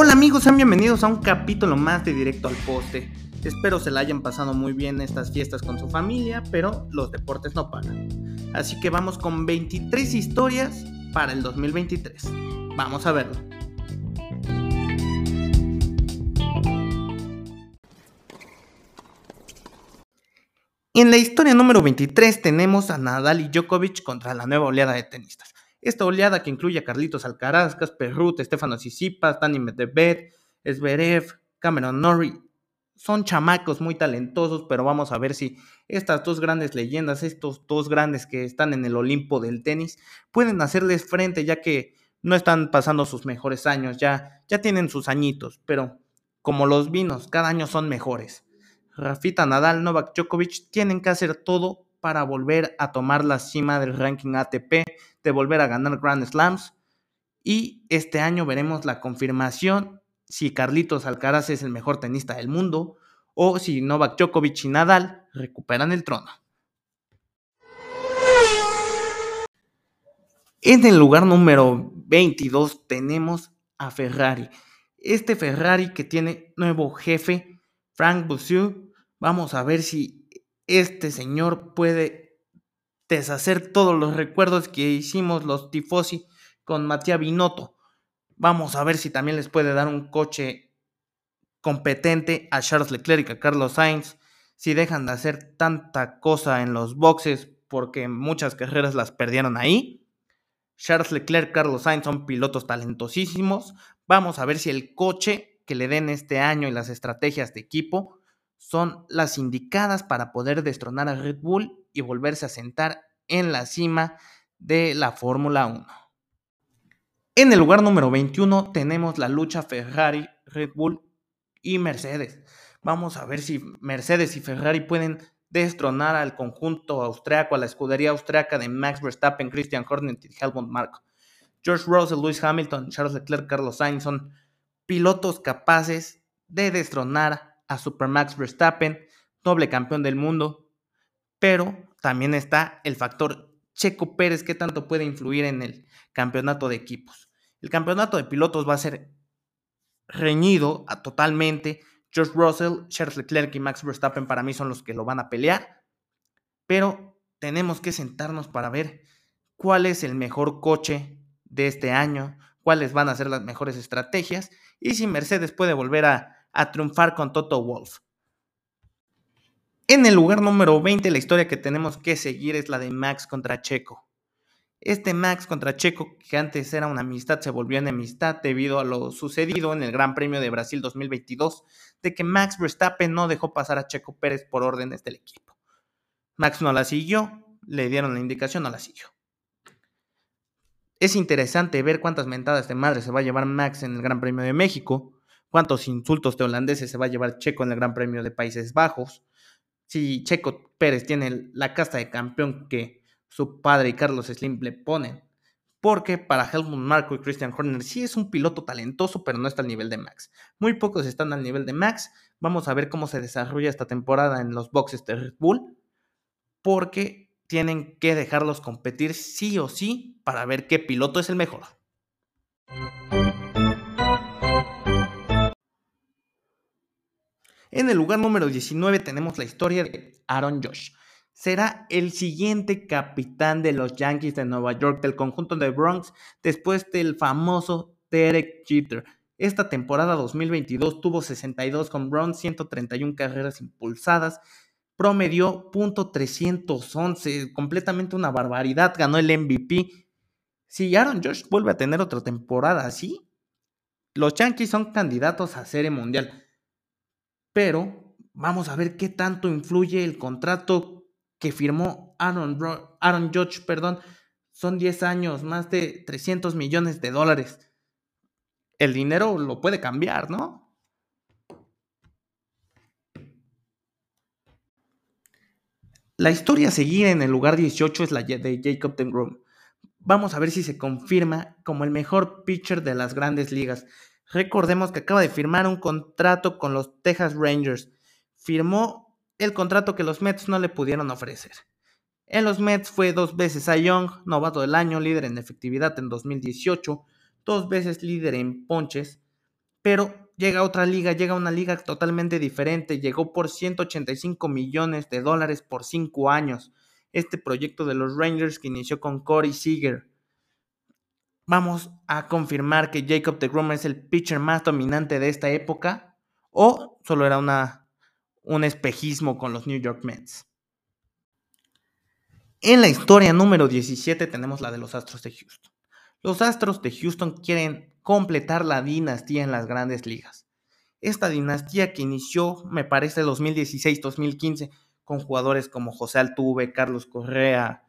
Hola amigos, sean bienvenidos a un capítulo más de Directo al Poste. Espero se la hayan pasado muy bien estas fiestas con su familia, pero los deportes no pagan. Así que vamos con 23 historias para el 2023. Vamos a verlo. En la historia número 23 tenemos a Nadal y Djokovic contra la nueva oleada de tenistas. Esta oleada que incluye a Carlitos Alcaraz, Casper Ruth, Stefano Tsitsipas, Dani Medvedev, Zverev, Cameron Norrie. Son chamacos muy talentosos, pero vamos a ver si estas dos grandes leyendas, estos dos grandes que están en el Olimpo del tenis, pueden hacerles frente ya que no están pasando sus mejores años, ya, ya tienen sus añitos, pero como los vinos, cada año son mejores. Rafita Nadal, Novak Djokovic tienen que hacer todo para volver a tomar la cima del ranking ATP, de volver a ganar Grand Slams. Y este año veremos la confirmación si Carlitos Alcaraz es el mejor tenista del mundo o si Novak Djokovic y Nadal recuperan el trono. En el lugar número 22 tenemos a Ferrari. Este Ferrari que tiene nuevo jefe, Frank Bousseau. Vamos a ver si este señor puede deshacer todos los recuerdos que hicimos los tifosi con Matías Binotto. Vamos a ver si también les puede dar un coche competente a Charles Leclerc a Carlos Sainz. Si dejan de hacer tanta cosa en los boxes porque muchas carreras las perdieron ahí. Charles Leclerc, Carlos Sainz son pilotos talentosísimos. Vamos a ver si el coche que le den este año y las estrategias de equipo son las indicadas para poder destronar a Red Bull y volverse a sentar en la cima de la Fórmula 1. En el lugar número 21 tenemos la lucha Ferrari, Red Bull y Mercedes. Vamos a ver si Mercedes y Ferrari pueden destronar al conjunto austriaco, a la escudería austriaca de Max Verstappen, Christian Horner y Helmut Marko. George Russell, Lewis Hamilton, Charles Leclerc, Carlos Sainz son pilotos capaces de destronar a Supermax Verstappen, doble campeón del mundo, pero también está el factor Checo Pérez que tanto puede influir en el campeonato de equipos. El campeonato de pilotos va a ser reñido a totalmente. George Russell, Charles Leclerc y Max Verstappen para mí son los que lo van a pelear, pero tenemos que sentarnos para ver cuál es el mejor coche de este año, cuáles van a ser las mejores estrategias y si Mercedes puede volver a a triunfar con Toto Wolf. En el lugar número 20, la historia que tenemos que seguir es la de Max contra Checo. Este Max contra Checo, que antes era una amistad, se volvió enemistad debido a lo sucedido en el Gran Premio de Brasil 2022, de que Max Verstappen no dejó pasar a Checo Pérez por órdenes del equipo. Max no la siguió, le dieron la indicación, no la siguió. Es interesante ver cuántas mentadas de madre se va a llevar Max en el Gran Premio de México, cuántos insultos de holandeses se va a llevar Checo en el Gran Premio de Países Bajos, si Checo Pérez tiene la casta de campeón que su padre y Carlos Slim le ponen. Porque para Helmut Marko y Christian Horner sí es un piloto talentoso, pero no está al nivel de Max. Muy pocos están al nivel de Max. Vamos a ver cómo se desarrolla esta temporada en los boxes de Red Bull. Porque tienen que dejarlos competir sí o sí para ver qué piloto es el mejor. En el lugar número 19 tenemos la historia de Aaron Josh. Será el siguiente capitán de los Yankees de Nueva York del conjunto de Bronx después del famoso Derek Jeter. Esta temporada 2022 tuvo 62 con Bronx, 131 carreras impulsadas, promedió .311, completamente una barbaridad, ganó el MVP. Si Aaron Josh vuelve a tener otra temporada así, los Yankees son candidatos a Serie Mundial pero vamos a ver qué tanto influye el contrato que firmó Aaron, Aaron Judge, perdón, son 10 años, más de 300 millones de dólares. El dinero lo puede cambiar, ¿no? La historia a seguir en el lugar 18 es la de Jacob DeGrom. Vamos a ver si se confirma como el mejor pitcher de las grandes ligas. Recordemos que acaba de firmar un contrato con los Texas Rangers. Firmó el contrato que los Mets no le pudieron ofrecer. En los Mets fue dos veces a Young, novato del año, líder en efectividad en 2018, dos veces líder en ponches. pero llega a otra liga, llega a una liga totalmente diferente, llegó por 185 millones de dólares por 5 años. Este proyecto de los Rangers que inició con Corey Seager. Vamos a confirmar que Jacob de Grummer es el pitcher más dominante de esta época o solo era una, un espejismo con los New York Mets. En la historia número 17 tenemos la de los Astros de Houston. Los Astros de Houston quieren completar la dinastía en las grandes ligas. Esta dinastía que inició, me parece, 2016-2015 con jugadores como José Altuve, Carlos Correa,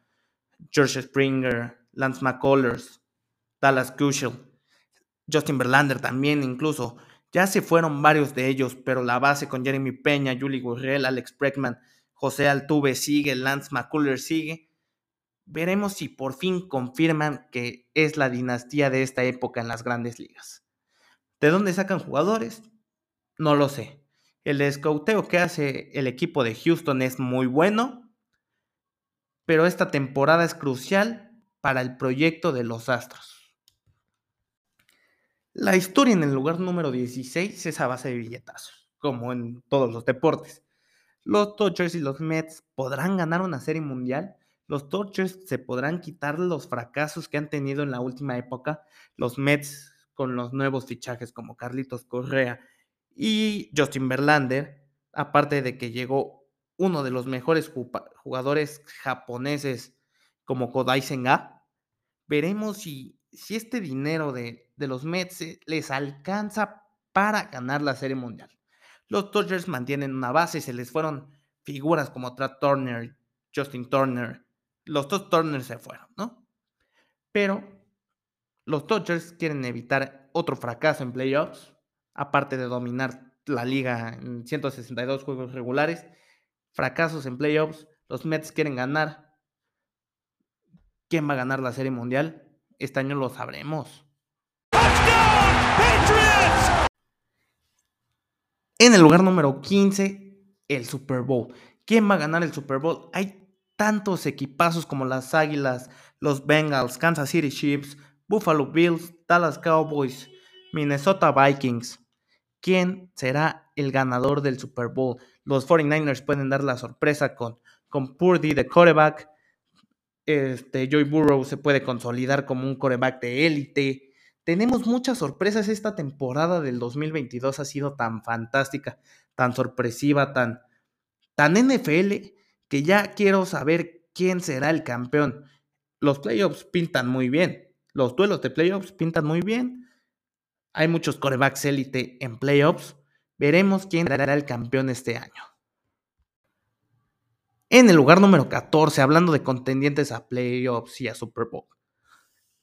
George Springer, Lance McCullers, Dallas Kushel, Justin Verlander también incluso. Ya se fueron varios de ellos, pero la base con Jeremy Peña, Julie Gurriel, Alex Bregman, José Altuve sigue, Lance McCullers sigue veremos si por fin confirman que es la dinastía de esta época en las grandes ligas. ¿De dónde sacan jugadores? No lo sé. El escauteo que hace el equipo de Houston es muy bueno, pero esta temporada es crucial para el proyecto de los Astros. La historia en el lugar número 16 es a base de billetazos, como en todos los deportes. Los Dodgers y los Mets podrán ganar una serie mundial los Dodgers se podrán quitar los fracasos que han tenido en la última época. Los Mets con los nuevos fichajes como Carlitos Correa y Justin Verlander, aparte de que llegó uno de los mejores jugadores japoneses como Kodai Senga, veremos si, si este dinero de, de los Mets eh, les alcanza para ganar la Serie Mundial. Los Dodgers mantienen una base, se les fueron figuras como Trap Turner, Justin Turner, los dos Turners se fueron, ¿no? Pero los Dodgers quieren evitar otro fracaso en playoffs, aparte de dominar la liga en 162 juegos regulares, fracasos en playoffs, los Mets quieren ganar. ¿Quién va a ganar la Serie Mundial? Este año lo sabremos. En el lugar número 15, el Super Bowl. ¿Quién va a ganar el Super Bowl? Hay tantos equipazos como las Águilas, los Bengals, Kansas City Chiefs, Buffalo Bills, Dallas Cowboys, Minnesota Vikings. ¿Quién será el ganador del Super Bowl? Los 49ers pueden dar la sorpresa con, con Purdy de coreback. Este, Joey Burrow se puede consolidar como un coreback de élite. Tenemos muchas sorpresas. Esta temporada del 2022 ha sido tan fantástica, tan sorpresiva, tan, tan NFL que ya quiero saber quién será el campeón. Los playoffs pintan muy bien. Los duelos de playoffs pintan muy bien. Hay muchos corebacks élite en playoffs. Veremos quién será el campeón este año. En el lugar número 14, hablando de contendientes a playoffs y a Super Bowl.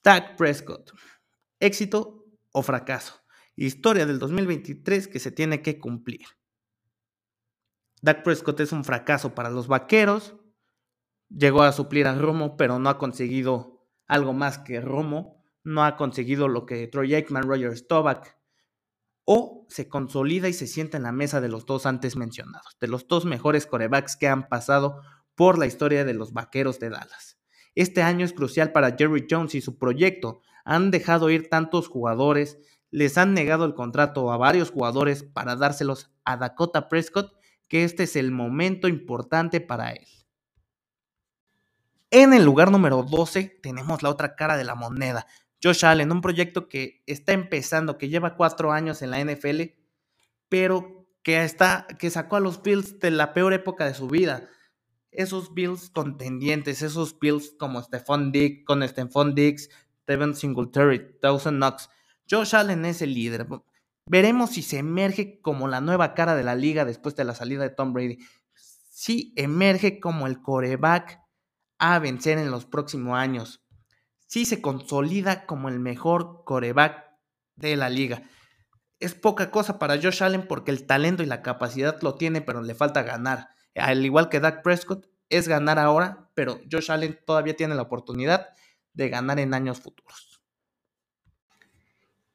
Dak Prescott. Éxito o fracaso. Historia del 2023 que se tiene que cumplir. Dak Prescott es un fracaso para los vaqueros. Llegó a suplir a Romo, pero no ha conseguido algo más que Romo. No ha conseguido lo que Troy Aikman, Roger Staubach. O se consolida y se sienta en la mesa de los dos antes mencionados, de los dos mejores corebacks que han pasado por la historia de los vaqueros de Dallas. Este año es crucial para Jerry Jones y su proyecto. Han dejado ir tantos jugadores, les han negado el contrato a varios jugadores para dárselos a Dakota Prescott que este es el momento importante para él. En el lugar número 12 tenemos la otra cara de la moneda. Josh Allen, un proyecto que está empezando, que lleva cuatro años en la NFL, pero que, está, que sacó a los Bills de la peor época de su vida. Esos Bills contendientes, esos Bills como Stephon Diggs, con Stephon Diggs, Devin Singletary, Dawson Knox. Josh Allen es el líder. Veremos si se emerge como la nueva cara de la liga después de la salida de Tom Brady. Si emerge como el coreback a vencer en los próximos años. Si se consolida como el mejor coreback de la liga. Es poca cosa para Josh Allen porque el talento y la capacidad lo tiene, pero le falta ganar. Al igual que Dak Prescott, es ganar ahora, pero Josh Allen todavía tiene la oportunidad de ganar en años futuros.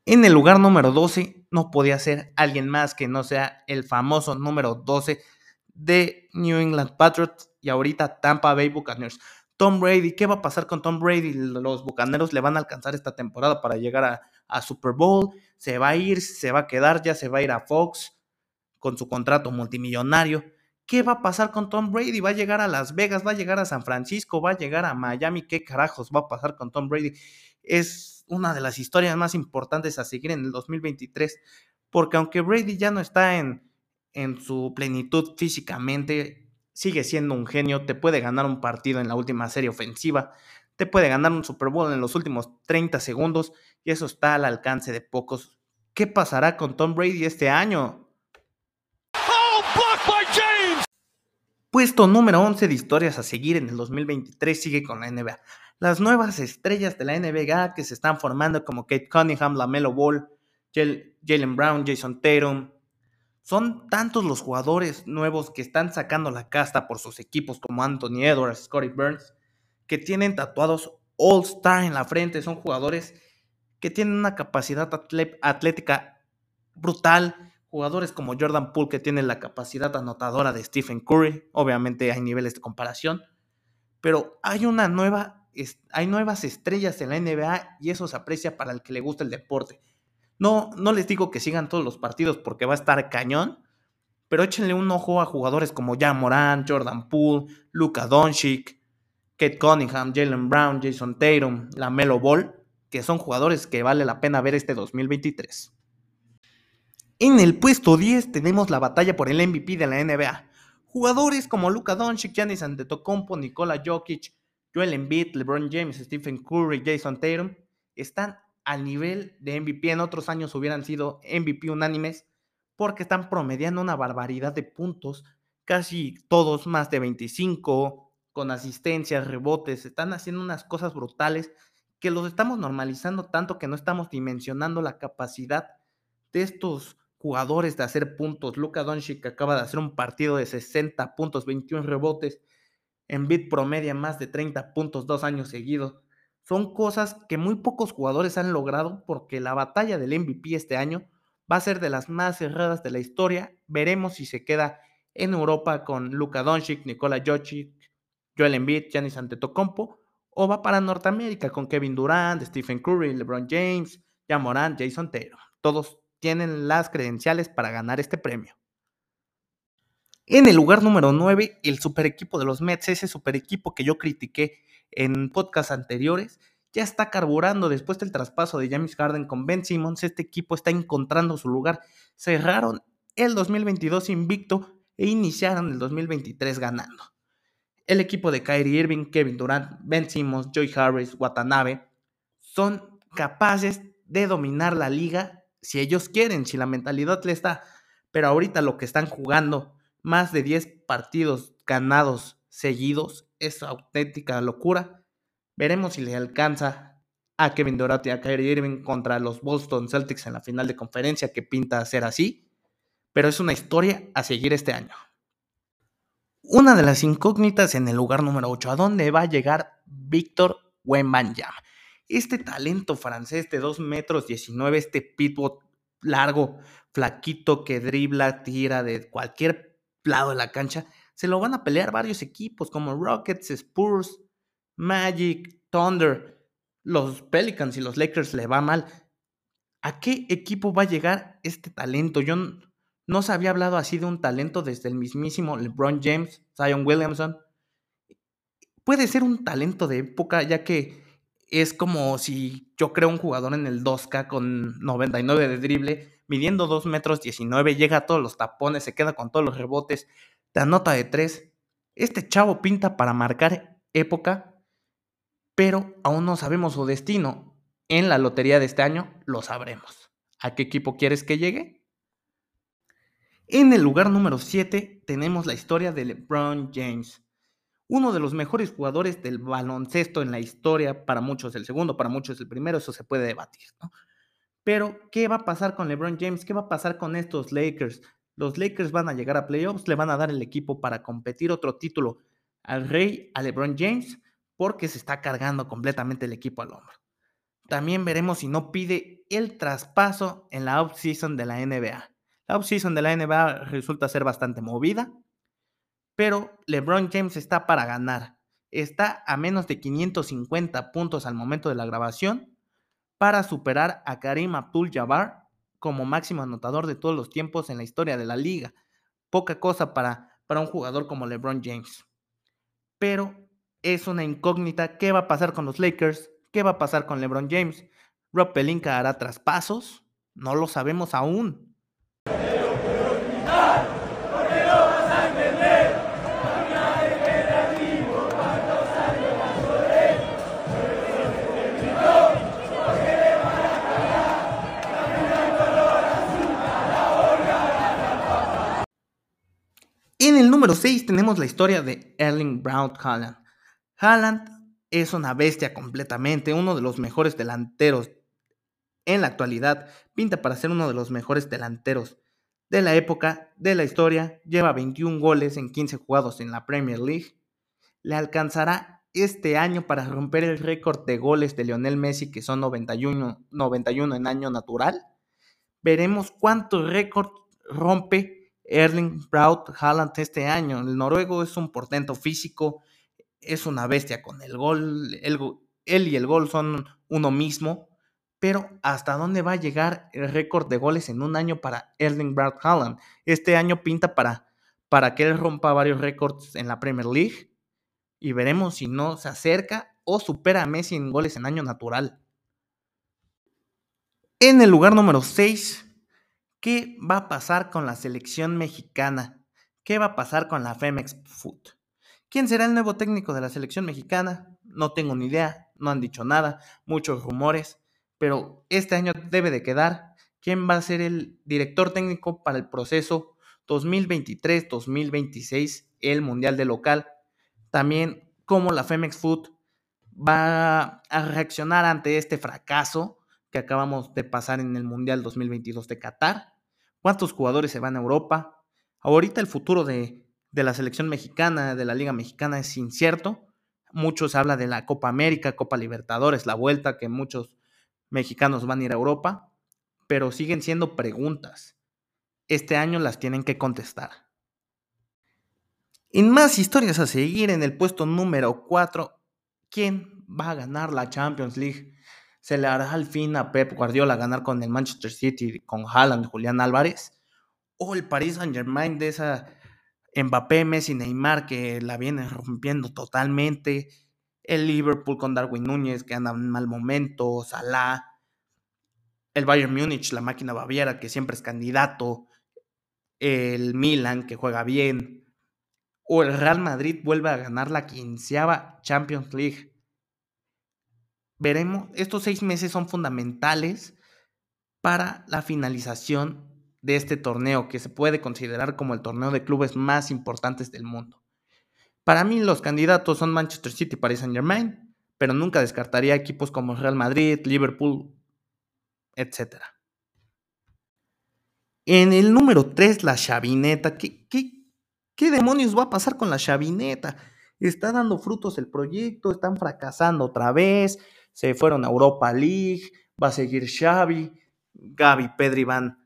En el lugar número 12 no podía ser alguien más que no sea el famoso número 12 de New England Patriots y ahorita Tampa Bay Buccaneers. Tom Brady, ¿qué va a pasar con Tom Brady? Los Bucaneros le van a alcanzar esta temporada para llegar a, a Super Bowl, se va a ir, se va a quedar, ya se va a ir a Fox con su contrato multimillonario. ¿Qué va a pasar con Tom Brady? ¿Va a llegar a Las Vegas? ¿Va a llegar a San Francisco? ¿Va a llegar a Miami? ¿Qué carajos va a pasar con Tom Brady? Es una de las historias más importantes a seguir en el 2023, porque aunque Brady ya no está en, en su plenitud físicamente, sigue siendo un genio, te puede ganar un partido en la última serie ofensiva, te puede ganar un Super Bowl en los últimos 30 segundos y eso está al alcance de pocos. ¿Qué pasará con Tom Brady este año? Puesto número 11 de historias a seguir en el 2023 sigue con la NBA. Las nuevas estrellas de la NBA que se están formando como Kate Cunningham, LaMelo Ball, Jalen Brown, Jason Tatum. Son tantos los jugadores nuevos que están sacando la casta por sus equipos como Anthony Edwards, Scotty Burns, que tienen tatuados All Star en la frente. Son jugadores que tienen una capacidad atlética brutal, jugadores como Jordan Poole que tienen la capacidad anotadora de Stephen Curry, obviamente hay niveles de comparación, pero hay una nueva hay nuevas estrellas en la NBA y eso se aprecia para el que le gusta el deporte. No, no les digo que sigan todos los partidos porque va a estar cañón, pero échenle un ojo a jugadores como Jan Moran, Jordan Poole, Luka Doncic, Kate Cunningham, Jalen Brown, Jason Tatum, LaMelo Ball, que son jugadores que vale la pena ver este 2023. En el puesto 10 tenemos la batalla por el MVP de la NBA. Jugadores como Luka Doncic, Giannis Antetokounmpo, Nikola Jokic, Joel Embiid, LeBron James, Stephen Curry, Jason Tatum están al nivel de MVP. En otros años hubieran sido MVP unánimes porque están promediando una barbaridad de puntos, casi todos más de 25, con asistencias, rebotes, están haciendo unas cosas brutales que los estamos normalizando tanto que no estamos dimensionando la capacidad de estos jugadores de hacer puntos. Luka Doncic acaba de hacer un partido de 60 puntos, 21 rebotes. En bit promedia más de 30 puntos dos años seguidos. Son cosas que muy pocos jugadores han logrado porque la batalla del MVP este año va a ser de las más cerradas de la historia. Veremos si se queda en Europa con Luka Doncic, Nikola Jokic, Joel Embiid, Giannis Antetokounmpo o va para Norteamérica con Kevin Durant, Stephen Curry, LeBron James, Jamoran, Jason Taylor. Todos tienen las credenciales para ganar este premio. En el lugar número 9, el super equipo de los Mets, ese super equipo que yo critiqué en podcasts anteriores, ya está carburando después del traspaso de James Harden con Ben Simmons. Este equipo está encontrando su lugar. Cerraron el 2022 invicto e iniciaron el 2023 ganando. El equipo de Kyrie Irving, Kevin Durant, Ben Simmons, Joy Harris, Watanabe son capaces de dominar la liga si ellos quieren, si la mentalidad le está. Pero ahorita lo que están jugando, más de 10 partidos ganados seguidos, es auténtica locura. Veremos si le alcanza a Kevin Durant y a Kyrie Irving contra los Boston Celtics en la final de conferencia que pinta ser así. Pero es una historia a seguir este año. Una de las incógnitas en el lugar número 8, ¿a dónde va a llegar Víctor Wembanyama? este talento francés de 2 metros 19, este pitbull largo, flaquito que dribla, tira de cualquier lado de la cancha, se lo van a pelear varios equipos como Rockets, Spurs, Magic, Thunder, los Pelicans y los Lakers le va mal. ¿A qué equipo va a llegar este talento? Yo no se había hablado así de un talento desde el mismísimo LeBron James, Zion Williamson. Puede ser un talento de época, ya que es como si yo creo un jugador en el 2K con 99 de drible, midiendo 2 metros 19, llega a todos los tapones, se queda con todos los rebotes, te anota de 3. Este chavo pinta para marcar época, pero aún no sabemos su destino. En la lotería de este año lo sabremos. ¿A qué equipo quieres que llegue? En el lugar número 7 tenemos la historia de LeBron James uno de los mejores jugadores del baloncesto en la historia, para muchos el segundo, para muchos el primero, eso se puede debatir, ¿no? Pero, ¿qué va a pasar con LeBron James? ¿Qué va a pasar con estos Lakers? Los Lakers van a llegar a playoffs, le van a dar el equipo para competir otro título al Rey, a LeBron James, porque se está cargando completamente el equipo al hombro. También veremos si no pide el traspaso en la offseason de la NBA. La offseason de la NBA resulta ser bastante movida pero LeBron James está para ganar. está a menos de 550 puntos al momento de la grabación para superar a Karim Abdul-Jabbar como máximo anotador de todos los tiempos en la historia de la liga. Poca cosa para, para un jugador como LeBron James. Pero es una incógnita qué va a pasar con los Lakers, qué va a pasar con LeBron James. Rob Pelinka hará traspasos, no lo sabemos aún. El número 6 tenemos la historia de Erling Brown Haaland. Haaland es una bestia completamente, uno de los mejores delanteros en la actualidad, pinta para ser uno de los mejores delanteros de la época, de la historia, lleva 21 goles en 15 jugados en la Premier League. Le alcanzará este año para romper el récord de goles de Lionel Messi, que son 91, 91 en año natural. Veremos cuánto récord rompe Erling Braut Haaland este año. El noruego es un portento físico, es una bestia con el gol. él y el gol son uno mismo. Pero ¿hasta dónde va a llegar el récord de goles en un año para Erling Braut Haaland? Este año pinta para, para que él rompa varios récords en la Premier League. Y veremos si no se acerca o supera a Messi en goles en año natural. En el lugar número 6 ¿Qué va a pasar con la selección mexicana? ¿Qué va a pasar con la Femex Food? ¿Quién será el nuevo técnico de la selección mexicana? No tengo ni idea, no han dicho nada, muchos rumores, pero este año debe de quedar. ¿Quién va a ser el director técnico para el proceso 2023-2026, el Mundial de Local? También cómo la Femex Food va a reaccionar ante este fracaso que acabamos de pasar en el Mundial 2022 de Qatar cuántos jugadores se van a Europa. Ahorita el futuro de, la selección mexicana, de la Liga Mexicana es incierto. Muchos habla de la Copa América, Copa Libertadores, la vuelta, que muchos mexicanos van a ir a Europa, pero siguen siendo preguntas. Este año las tienen que contestar. En más historias a seguir, en el puesto número 4, ¿quién va a ganar la Champions League? ¿Se le hará al fin a Pep Guardiola ganar con el Manchester City, con Haaland, Julián Álvarez? ¿O el Paris Saint Germain de esa Mbappé, Messi, Neymar que la viene rompiendo totalmente? El Liverpool con Darwin Núñez que anda en mal momento, Salah. El Bayern Múnich, la máquina baviera que siempre es candidato. El Milan que juega bien. O el Real Madrid vuelve a ganar la quinceava Champions League veremos, estos seis meses son fundamentales para la finalización de este torneo, que se puede considerar como el torneo de clubes más importantes del mundo. Para mí los candidatos son Manchester City y Paris Saint Germain, pero nunca descartaría equipos como Real Madrid, Liverpool, etc. En el número 3, la chavineta. ¿Qué, qué, qué demonios va a pasar con la chavineta? Está dando frutos el proyecto, están fracasando otra vez se fueron a Europa League, va a seguir Xavi, Gaby Pedri van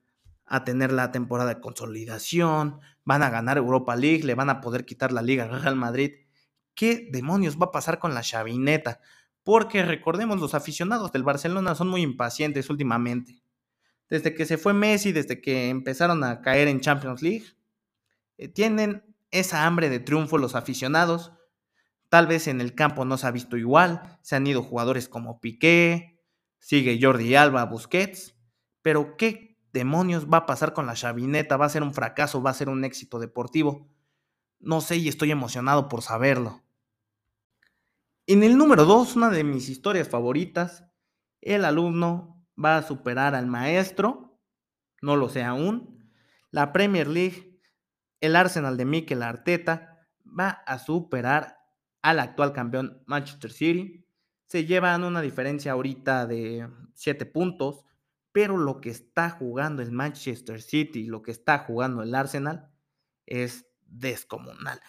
a tener la temporada de consolidación, van a ganar Europa League, le van a poder quitar la Liga al Real Madrid. ¿Qué demonios va a pasar con la chavineta? Porque recordemos, los aficionados del Barcelona son muy impacientes últimamente. Desde que se fue Messi, desde que empezaron a caer en Champions League, eh, tienen esa hambre de triunfo los aficionados Tal vez en el campo no se ha visto igual, se han ido jugadores como Piqué, sigue Jordi Alba, Busquets, pero ¿qué demonios va a pasar con la chavineta? ¿Va a ser un fracaso? ¿Va a ser un éxito deportivo? No sé y estoy emocionado por saberlo. En el número 2, una de mis historias favoritas, el alumno va a superar al maestro, no lo sé aún. La Premier League, el Arsenal de Mikel Arteta va a superar al actual campeón Manchester City. Se llevan una diferencia ahorita de 7 puntos, pero lo que está jugando el Manchester City y lo que está jugando el Arsenal es descomunal.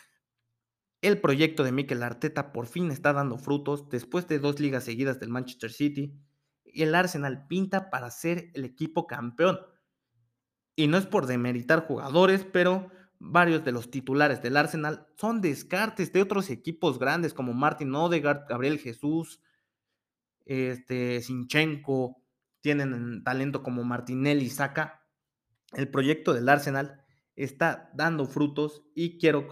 El proyecto de Mikel Arteta por fin está dando frutos después de dos ligas seguidas del Manchester City y el Arsenal pinta para ser el equipo campeón. Y no es por demeritar jugadores, pero varios de los titulares del Arsenal son descartes de otros equipos grandes como Martin Odegaard, Gabriel Jesús, este, Sinchenko, tienen talento como Martinelli, Saca. El proyecto del Arsenal está dando frutos y quiero,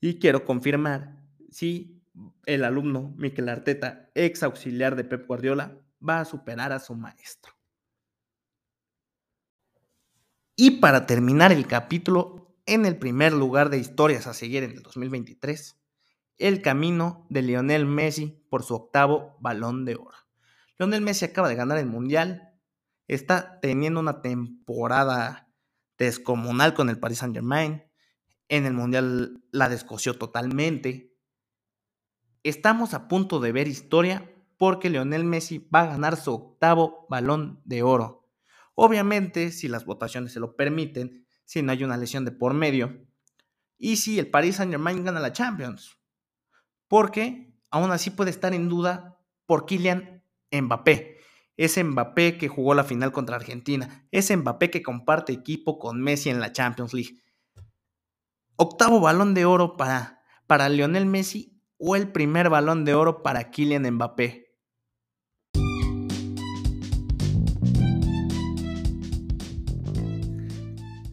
y quiero confirmar si el alumno Miquel Arteta, ex auxiliar de Pep Guardiola, va a superar a su maestro. Y para terminar el capítulo, en el primer lugar de historias a seguir en el 2023, el camino de Lionel Messi por su octavo balón de oro. Lionel Messi acaba de ganar el Mundial, está teniendo una temporada descomunal con el Paris Saint Germain, en el Mundial la descoció totalmente. Estamos a punto de ver historia porque Lionel Messi va a ganar su octavo balón de oro. Obviamente, si las votaciones se lo permiten, si no hay una lesión de por medio, y si el Paris Saint Germain gana la Champions. Porque aún así puede estar en duda por Kylian Mbappé. Ese Mbappé que jugó la final contra Argentina. Ese Mbappé que comparte equipo con Messi en la Champions League. Octavo balón de oro para, para Lionel Messi o el primer balón de oro para Kylian Mbappé.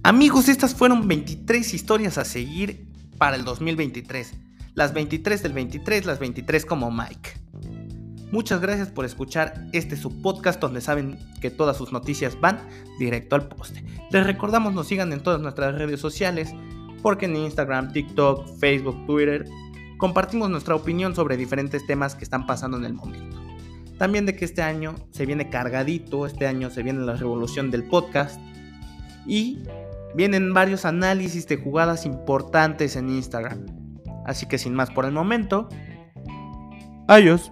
Amigos, estas fueron 23 historias a seguir para el 2023. Las 23 del 23, las 23 como Mike. Muchas gracias por escuchar este su podcast donde saben que todas sus noticias van directo al poste. Les recordamos nos sigan en todas nuestras redes sociales porque en Instagram, TikTok, Facebook, Twitter compartimos nuestra opinión sobre diferentes temas que están pasando en el momento. También de que este año se viene cargadito, este año se viene la revolución del podcast y Vienen varios análisis de jugadas importantes en Instagram. Así que sin más por el momento. Adiós.